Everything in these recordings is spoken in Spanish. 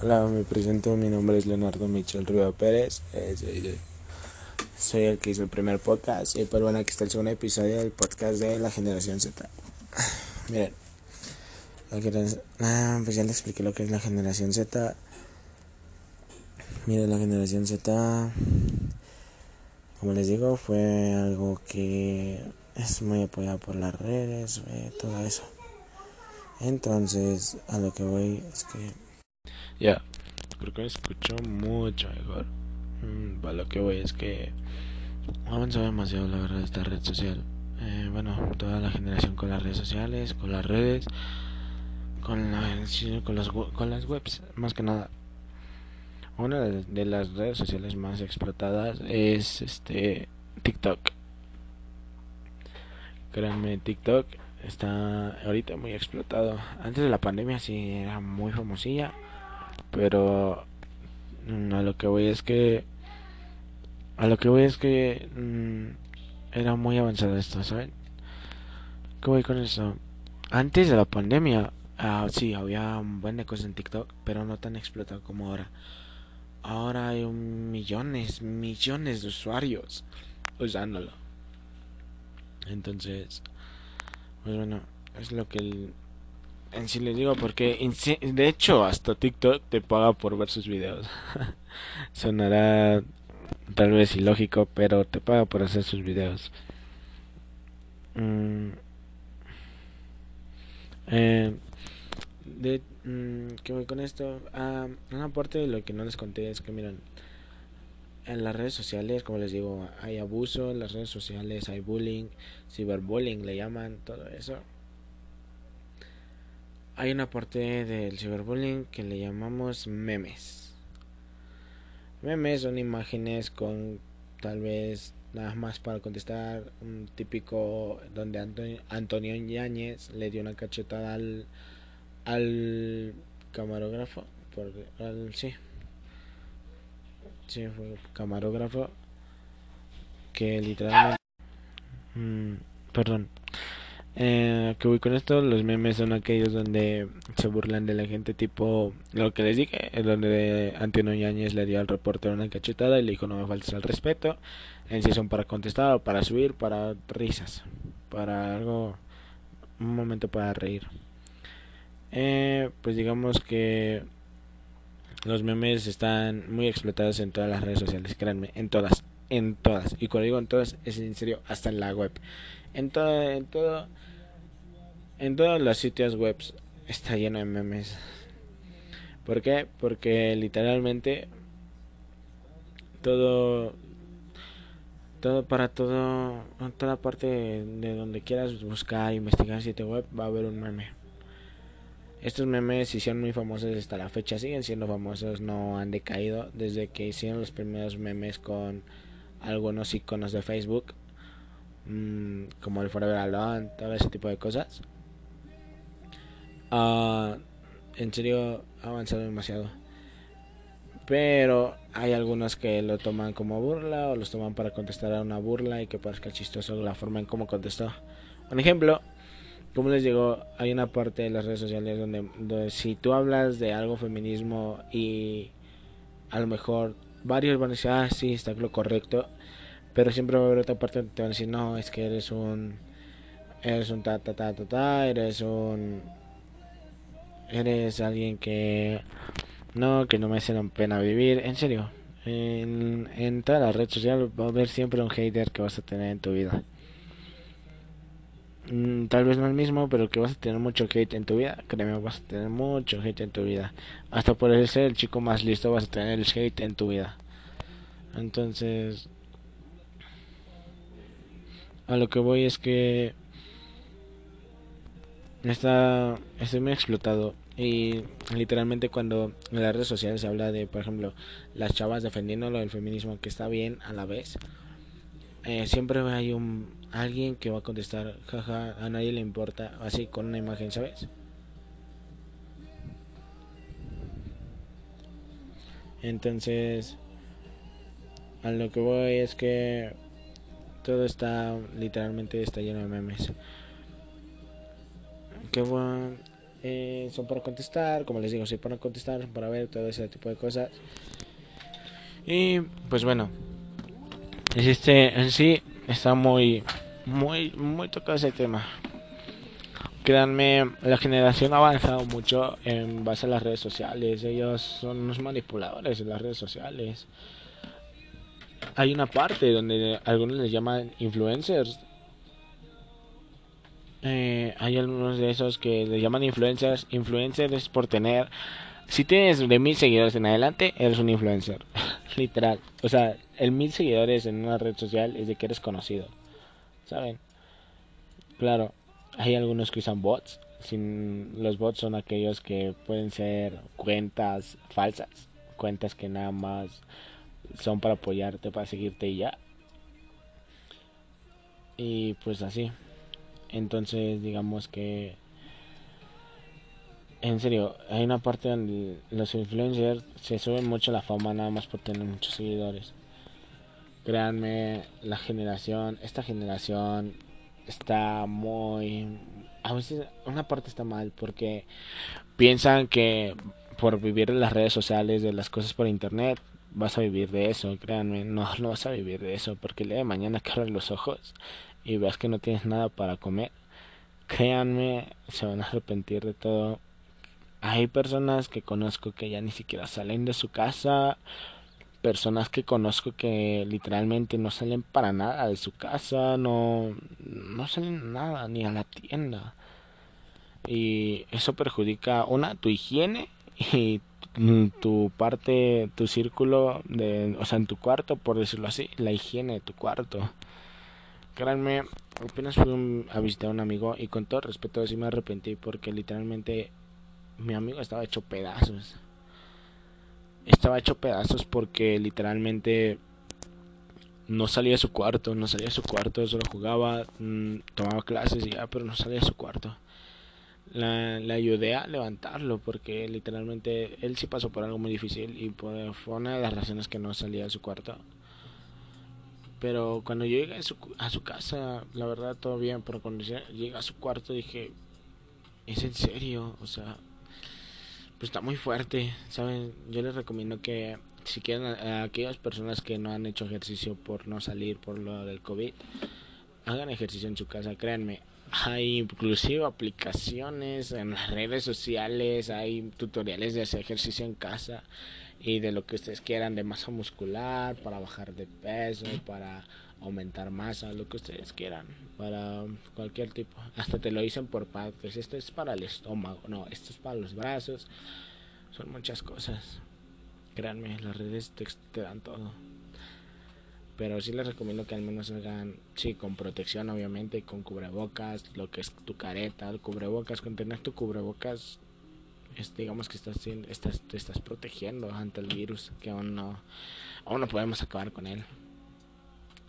Hola, me presento, mi nombre es Leonardo Michel Rivera Pérez, eh, soy, el que hizo el primer podcast y pues bueno, aquí está el segundo episodio del podcast de la generación Z. Miren, ah, pues ya les expliqué lo que es la generación Z. Miren, la generación Z, como les digo, fue algo que es muy apoyado por las redes, todo eso. Entonces, a lo que voy es que ya, creo que me escucho mucho mejor. Mm, para lo que voy es que ha avanzado demasiado la verdad esta red social. Eh, bueno, toda la generación con las redes sociales, con las redes, con, la, con, los, con las webs, más que nada. Una de las redes sociales más explotadas es este TikTok. Créanme, TikTok está ahorita muy explotado. Antes de la pandemia sí era muy famosilla pero mm, a lo que voy es que a lo que voy es que mm, era muy avanzado esto saben qué voy con eso antes de la pandemia ah, sí había un buen de cosas en TikTok pero no tan explotado como ahora. Ahora hay millones millones de usuarios usándolo. Entonces pues bueno es lo que en sí les digo porque de hecho hasta TikTok te paga por ver sus videos. Sonará tal vez ilógico, pero te paga por hacer sus videos. Mm. Eh, de, mm, ¿Qué voy con esto? Ah, una parte de lo que no les conté es que miren, en las redes sociales, como les digo, hay abuso, en las redes sociales hay bullying, ciberbullying le llaman, todo eso hay una parte del ciberbullying que le llamamos memes. Memes son imágenes con tal vez nada más para contestar un típico donde Antonio, Yáñez le dio una cachetada al al camarógrafo por al sí sí fue camarógrafo que literalmente mm, perdón eh, que voy con esto, los memes son aquellos donde se burlan de la gente, tipo lo que les dije, donde Antonio Yáñez le dio al reportero una cachetada y le dijo no me faltes al respeto. En sí son para contestar o para subir, para risas, para algo, un momento para reír. Eh, pues digamos que los memes están muy explotados en todas las redes sociales, créanme, en todas, en todas. Y cuando digo en todas, es en serio, hasta en la web. En todo, en todo en todos los sitios web está lleno de memes. ¿Por qué? Porque literalmente todo todo para todo toda parte de donde quieras buscar investigar sitio web va a haber un meme estos memes hicieron muy famosos hasta la fecha siguen siendo famosos no han decaído desde que hicieron los primeros memes con algunos iconos de Facebook mmm, como el Forever Alone todo ese tipo de cosas Uh, en serio ha avanzado demasiado. Pero hay algunos que lo toman como burla o los toman para contestar a una burla y que parezca chistoso la forma en cómo contestó. Un ejemplo, como les digo, hay una parte de las redes sociales donde, si tú hablas de algo feminismo y a lo mejor varios van a decir, ah, sí, está lo correcto, pero siempre va a haber otra parte donde te van a decir, no, es que eres un, eres un ta ta ta ta, ta eres un eres alguien que no, que no me hace la pena vivir, en serio, en, en toda la red social va a haber siempre un hater que vas a tener en tu vida. Mm, tal vez no el mismo, pero que vas a tener mucho hate en tu vida. Créeme, vas a tener mucho hate en tu vida. Hasta por ser el chico más listo vas a tener el hate en tu vida. Entonces, a lo que voy es que está estoy muy explotado y literalmente cuando en las redes sociales se habla de por ejemplo las chavas defendiendo lo del feminismo que está bien a la vez eh, siempre hay un alguien que va a contestar jaja a nadie le importa así con una imagen sabes entonces a lo que voy es que todo está literalmente está lleno de memes qué bueno eh, son para contestar, como les digo, sí para contestar, para ver todo ese tipo de cosas. Y pues bueno, este en sí está muy, muy, muy tocado ese tema. Créanme, la generación ha avanzado mucho en base a las redes sociales. Ellos son unos manipuladores de las redes sociales. Hay una parte donde algunos les llaman influencers. Eh, hay algunos de esos que les llaman influencers. Influencers por tener. Si tienes de mil seguidores en adelante, eres un influencer. Literal. O sea, el mil seguidores en una red social es de que eres conocido. ¿Saben? Claro, hay algunos que usan bots. Sin, los bots son aquellos que pueden ser cuentas falsas, cuentas que nada más son para apoyarte, para seguirte y ya. Y pues así. Entonces digamos que... En serio, hay una parte donde los influencers se suben mucho la fama nada más por tener muchos seguidores. Créanme, la generación, esta generación está muy... A veces una parte está mal porque piensan que por vivir en las redes sociales, de las cosas por internet, vas a vivir de eso, créanme, no, no vas a vivir de eso, porque el día de mañana que abres los ojos y veas que no tienes nada para comer, créanme, se van a arrepentir de todo. Hay personas que conozco que ya ni siquiera salen de su casa, personas que conozco que literalmente no salen para nada de su casa, no, no salen nada, ni a la tienda. Y eso perjudica, una, tu higiene y tu parte, tu círculo, de, o sea, en tu cuarto, por decirlo así, la higiene de tu cuarto. Créanme, apenas fui a visitar a un amigo y con todo respeto sí me arrepentí porque literalmente mi amigo estaba hecho pedazos estaba hecho pedazos porque literalmente no salía de su cuarto, no salía de su cuarto, solo jugaba, mm, tomaba clases y ya, pero no salía de su cuarto. La, le ayudé a levantarlo porque literalmente él sí pasó por algo muy difícil y fue una de las razones que no salía de su cuarto. Pero cuando llegué a su, a su casa, la verdad todo bien, pero cuando llegué a su cuarto dije, ¿es en serio? O sea, pues está muy fuerte, ¿saben? Yo les recomiendo que si quieren a, aquellas personas que no han hecho ejercicio por no salir por lo del COVID, hagan ejercicio en su casa, créanme. Hay inclusive aplicaciones en las redes sociales, hay tutoriales de hacer ejercicio en casa y de lo que ustedes quieran, de masa muscular, para bajar de peso, para aumentar masa, lo que ustedes quieran, para cualquier tipo. Hasta te lo dicen por partes. Esto es para el estómago, no, esto es para los brazos. Son muchas cosas. Créanme, las redes te, te dan todo. Pero sí les recomiendo que al menos hagan, sí, con protección obviamente, con cubrebocas, lo que es tu careta, el cubrebocas, con tener tu cubrebocas, es, digamos que estás, estás, te estás protegiendo ante el virus, que aún no, aún no podemos acabar con él.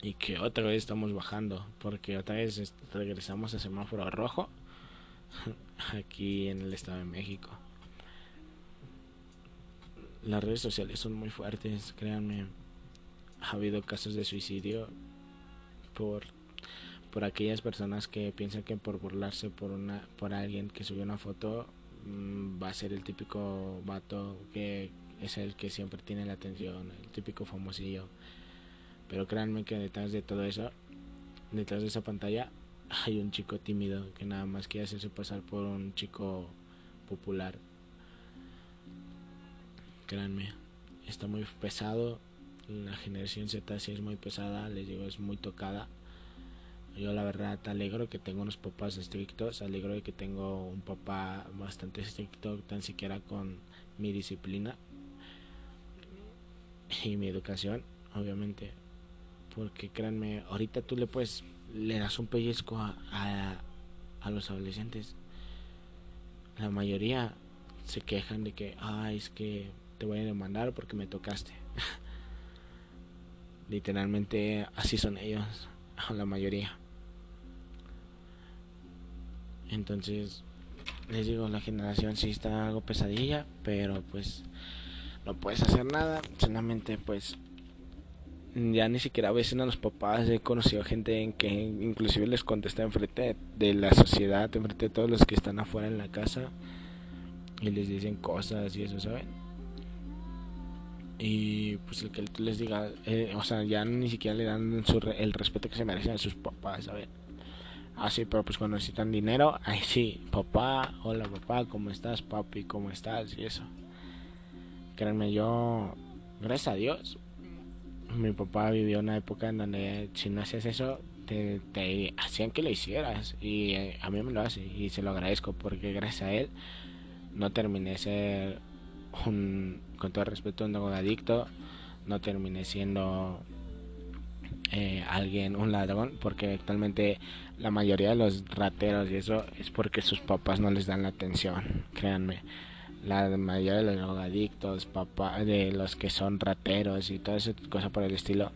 Y que otra vez estamos bajando porque otra vez regresamos a semáforo rojo aquí en el estado de México. Las redes sociales son muy fuertes créanme ha habido casos de suicidio por por aquellas personas que piensan que por burlarse por una por alguien que subió una foto mm, va a ser el típico vato que es el que siempre tiene la atención el típico famosillo pero créanme que detrás de todo eso, detrás de esa pantalla, hay un chico tímido que nada más quiere hacerse pasar por un chico popular. Créanme, está muy pesado. La generación Z sí es muy pesada, les digo, es muy tocada. Yo la verdad alegro que tengo unos papás estrictos, alegro de que tengo un papá bastante estricto, tan siquiera con mi disciplina y mi educación, obviamente porque créanme, ahorita tú le puedes, le das un pellizco a, a, los adolescentes. La mayoría se quejan de que, ay, es que te voy a demandar porque me tocaste. Literalmente así son ellos, la mayoría. Entonces, les digo, la generación sí está algo pesadilla, pero pues no puedes hacer nada, solamente pues ya ni siquiera a veces a los papás he conocido gente en que inclusive les contesta enfrente de la sociedad, enfrente de todos los que están afuera en la casa. y les dicen cosas y eso, ¿saben? Y pues el que les diga, eh, o sea, ya ni siquiera le dan el respeto que se merecen a sus papás, ¿saben? Así, ah, pero pues cuando necesitan dinero, ahí sí, papá, hola papá, ¿cómo estás, papi? ¿Cómo estás? Y eso. Créanme, yo, gracias a Dios, mi papá vivió una época en donde si no hacías eso, te, te hacían que lo hicieras. Y eh, a mí me lo hace y se lo agradezco porque gracias a él no terminé ser un, con todo respeto, un drogadicto. No terminé siendo eh, alguien, un ladrón, porque actualmente la mayoría de los rateros y eso es porque sus papás no les dan la atención, créanme. La mayoría de los drogadictos, papá, de los que son rateros y toda esa cosa por el estilo,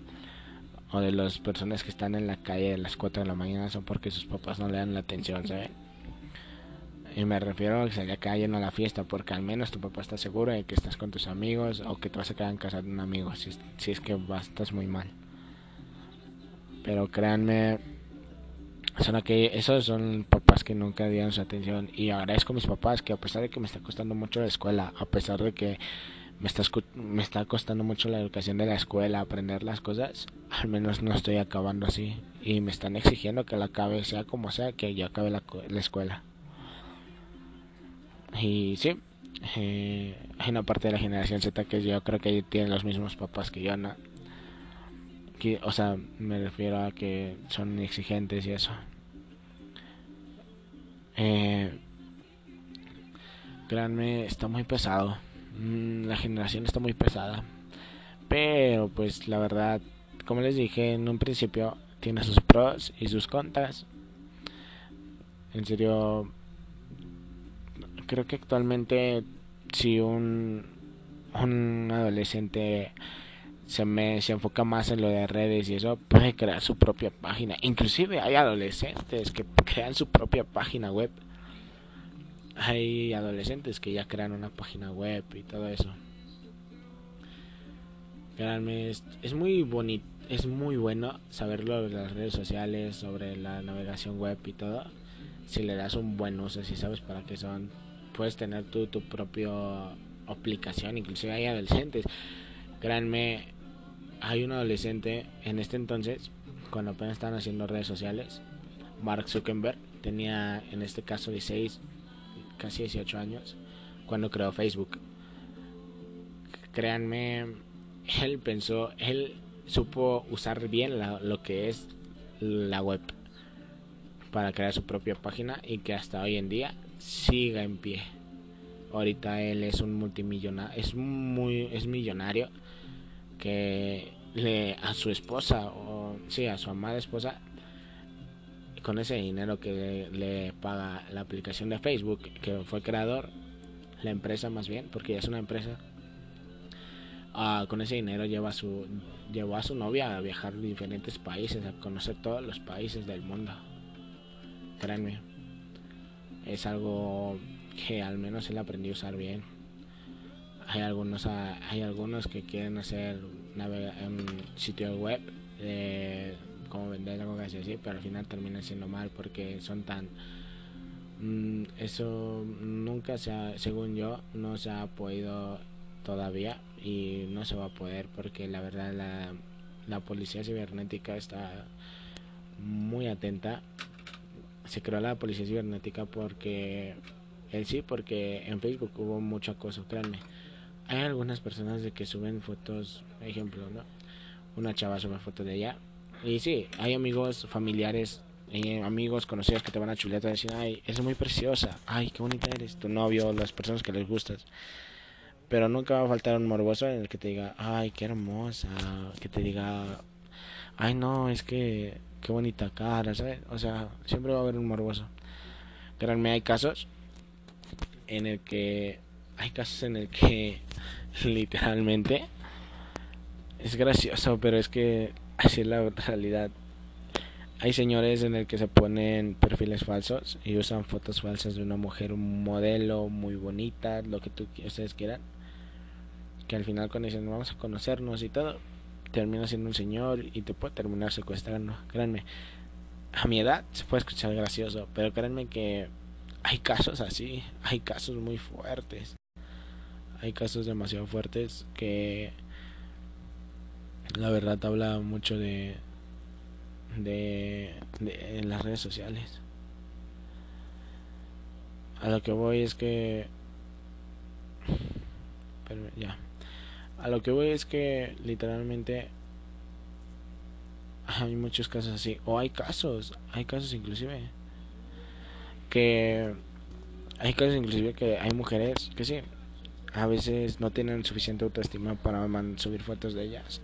o de las personas que están en la calle a las 4 de la mañana son porque sus papás no le dan la atención, ¿saben? Y me refiero a que se le cae a la fiesta, porque al menos tu papá está seguro de que estás con tus amigos o que te vas a quedar en casa de un amigo, si, si es que vas, estás muy mal. Pero créanme, son aquellos, esos son papás que nunca dieron su atención. Y agradezco a mis papás que a pesar de que me está costando mucho la escuela, a pesar de que me está, me está costando mucho la educación de la escuela, aprender las cosas, al menos no estoy acabando así. Y me están exigiendo que la acabe, sea como sea, que yo acabe la, la escuela. Y sí, eh, hay una parte de la generación Z que yo creo que tienen los mismos papás que yo, ¿no? o sea, me refiero a que son exigentes y eso. Eh, está muy pesado. Mm, la generación está muy pesada. Pero pues la verdad, como les dije en un principio, tiene sus pros y sus contras. En serio, creo que actualmente si un, un adolescente se, me, se enfoca más en lo de redes y eso, puede crear su propia página. Inclusive hay adolescentes que crean su propia página web. Hay adolescentes que ya crean una página web y todo eso. Créanme, es, es muy bonito, es muy bueno saberlo de las redes sociales, sobre la navegación web y todo. Si le das un buen uso, si sabes para qué son, puedes tener tú tu propia aplicación, inclusive hay adolescentes. Créanme, hay un adolescente en este entonces, cuando apenas estaban haciendo redes sociales, Mark Zuckerberg tenía en este caso 16, casi 18 años, cuando creó Facebook. Créanme, él pensó, él supo usar bien lo que es la web para crear su propia página y que hasta hoy en día siga en pie. Ahorita él es un multimillonario, es muy es millonario que le a su esposa o sí a su amada esposa con ese dinero que le, paga la aplicación de Facebook que fue creador la empresa más bien porque ya es una empresa ah, con ese dinero lleva a su llevó a su novia a viajar a diferentes países a conocer todos los países del mundo créanme es algo que al menos él aprendió a usar bien. Hay algunos hay algunos que quieren hacer un sitio web de como vender algo así pero al final termina siendo mal porque son tan mm, eso nunca se ha, según yo no se ha podido todavía y no se va a poder porque la verdad la, la policía cibernética está muy atenta se creó la policía cibernética porque en sí porque en Facebook hubo mucho acoso créanme hay algunas personas de que suben fotos, ejemplo, ¿no? Una chava sube fotos de ella. Y sí, hay amigos, familiares, eh, amigos, conocidos que te van a chulear y decir, ay, es muy preciosa, ay, qué bonita eres, tu novio, las personas que les gustas. Pero nunca va a faltar un morboso en el que te diga, ay, qué hermosa, que te diga, ay, no, es que, qué bonita cara, ¿sabes? O sea, siempre va a haber un morboso. Créanme, hay casos en el que hay casos en el que literalmente es gracioso, pero es que así es la realidad. Hay señores en el que se ponen perfiles falsos y usan fotos falsas de una mujer, un modelo muy bonita, lo que tú, ustedes quieran. Que al final cuando dicen vamos a conocernos y todo, termina siendo un señor y te puede terminar secuestrando. Créanme, a mi edad se puede escuchar gracioso, pero créanme que hay casos así, hay casos muy fuertes. Hay casos demasiado fuertes que la verdad habla mucho de de, de en las redes sociales. A lo que voy es que ya. A lo que voy es que literalmente hay muchos casos así o hay casos, hay casos inclusive que hay casos inclusive que hay mujeres que sí a veces no tienen suficiente autoestima para subir fotos de ellas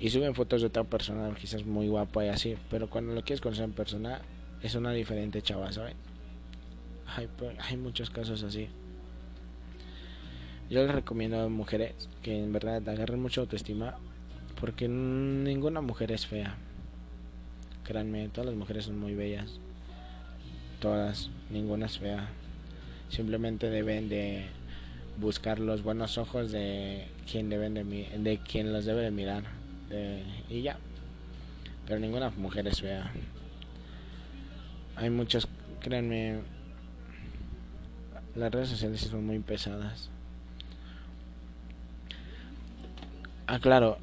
y suben fotos de otra persona quizás muy guapa y así pero cuando lo quieres conocer en persona es una diferente chava ¿saben? hay, hay muchos casos así yo les recomiendo a mujeres que en verdad agarren mucha autoestima porque ninguna mujer es fea. Créanme todas las mujeres son muy bellas. Todas ninguna es fea. Simplemente deben de buscar los buenos ojos de quien deben de, de quien los debe de mirar y ya. Pero ninguna mujer es fea. Hay muchas créanme las redes sociales son muy pesadas ah claro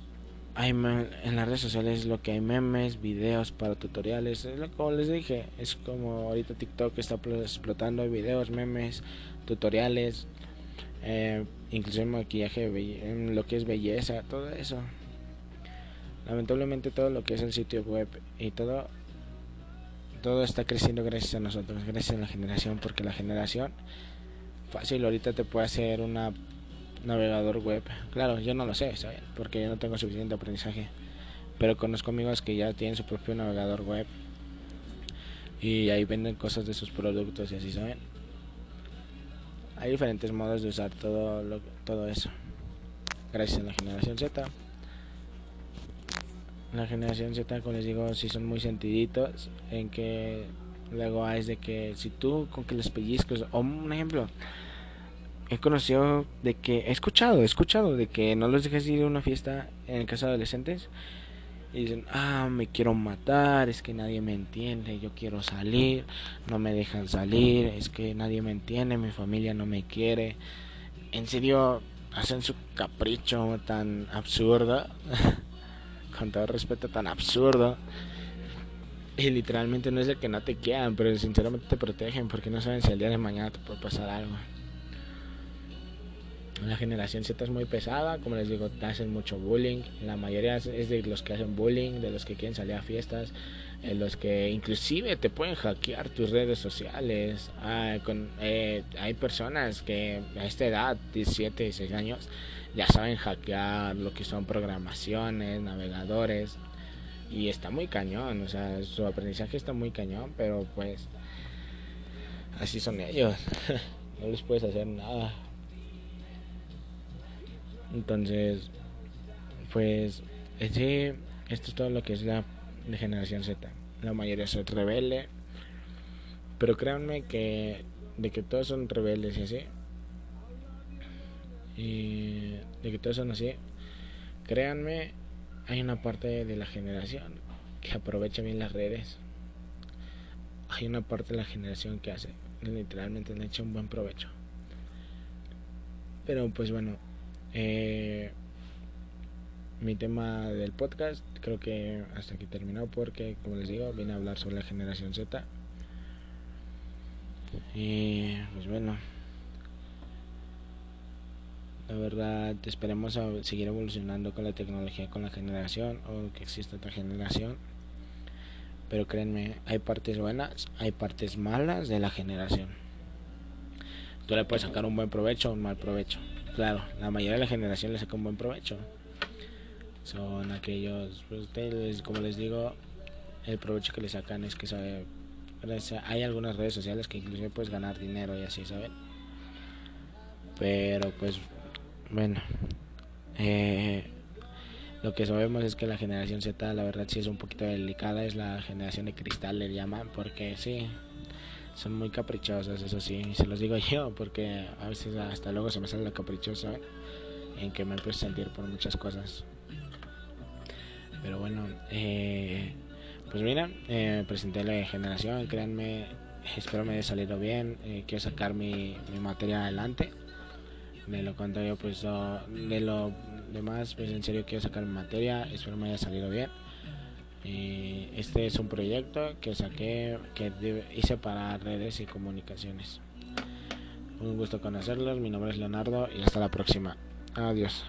hay en las redes sociales lo que hay memes, videos para tutoriales, es lo como les dije, es como ahorita TikTok está explotando, videos, memes, tutoriales, eh, incluso maquillaje, lo que es belleza, todo eso. Lamentablemente todo lo que es el sitio web y todo todo está creciendo gracias a nosotros, gracias a la generación, porque la generación fácil ahorita te puede hacer una navegador web. Claro, yo no lo sé, Porque yo no tengo suficiente aprendizaje. Pero conozco amigos que ya tienen su propio navegador web. Y ahí venden cosas de sus productos y así, ¿saben? Hay diferentes modos de usar todo, lo, todo eso. Gracias a la generación Z. La generación Z, como les digo, si son muy sentiditos. En que luego es de que si tú con que les pellizcos, o un ejemplo, he conocido de que, he escuchado, he escuchado de que no los dejes ir a una fiesta en casa de adolescentes y dicen, ah, me quiero matar, es que nadie me entiende, yo quiero salir, no me dejan salir, es que nadie me entiende, mi familia no me quiere. En serio, hacen su capricho tan absurdo, con todo respeto, tan absurdo. Y literalmente no es de que no te quieran, pero sinceramente te protegen porque no saben si el día de mañana te puede pasar algo. La generación Z es muy pesada, como les digo, te hacen mucho bullying. La mayoría es de los que hacen bullying, de los que quieren salir a fiestas, los que inclusive te pueden hackear tus redes sociales. Ah, eh, hay personas que a esta edad, 17, 16 años, ya saben hackear lo que son programaciones, navegadores. Y está muy cañón, o sea, su aprendizaje está muy cañón, pero pues así son ellos. no les puedes hacer nada. Entonces, pues, ese, esto es todo lo que es la generación Z. La mayoría son rebelde. Pero créanme que de que todos son rebeldes y así. Y de que todos son así. Créanme, hay una parte de la generación que aprovecha bien las redes. Hay una parte de la generación que hace, literalmente le echa un buen provecho. Pero pues bueno, eh, mi tema del podcast creo que hasta aquí terminó porque, como les digo, vine a hablar sobre la generación Z. Y pues bueno, la verdad esperemos a seguir evolucionando con la tecnología, con la generación o que exista otra generación. Pero créanme, hay partes buenas, hay partes malas de la generación. Tú le puedes sacar un buen provecho o un mal provecho claro, la mayoría de la generación le saca un buen provecho. Son aquellos, pues como les digo, el provecho que le sacan es que sabe, hay algunas redes sociales que inclusive puedes ganar dinero y así, ¿saben? Pero pues, bueno, eh, lo que sabemos es que la generación Z, la verdad, sí es un poquito delicada, es la generación de cristal, le llaman, porque sí, son muy caprichosas, eso sí, se los digo yo, porque a veces hasta luego se me sale la caprichosa en que me empiezo a sentir por muchas cosas. Pero bueno, eh, pues mira, eh, presenté la generación, créanme, espero me haya salido bien. Eh, quiero sacar mi, mi materia adelante. De lo contrario, pues de lo demás, pues en serio quiero sacar mi materia. Espero me haya salido bien. Este es un proyecto que saqué, que hice para redes y comunicaciones. Un gusto conocerlos. Mi nombre es Leonardo y hasta la próxima. Adiós.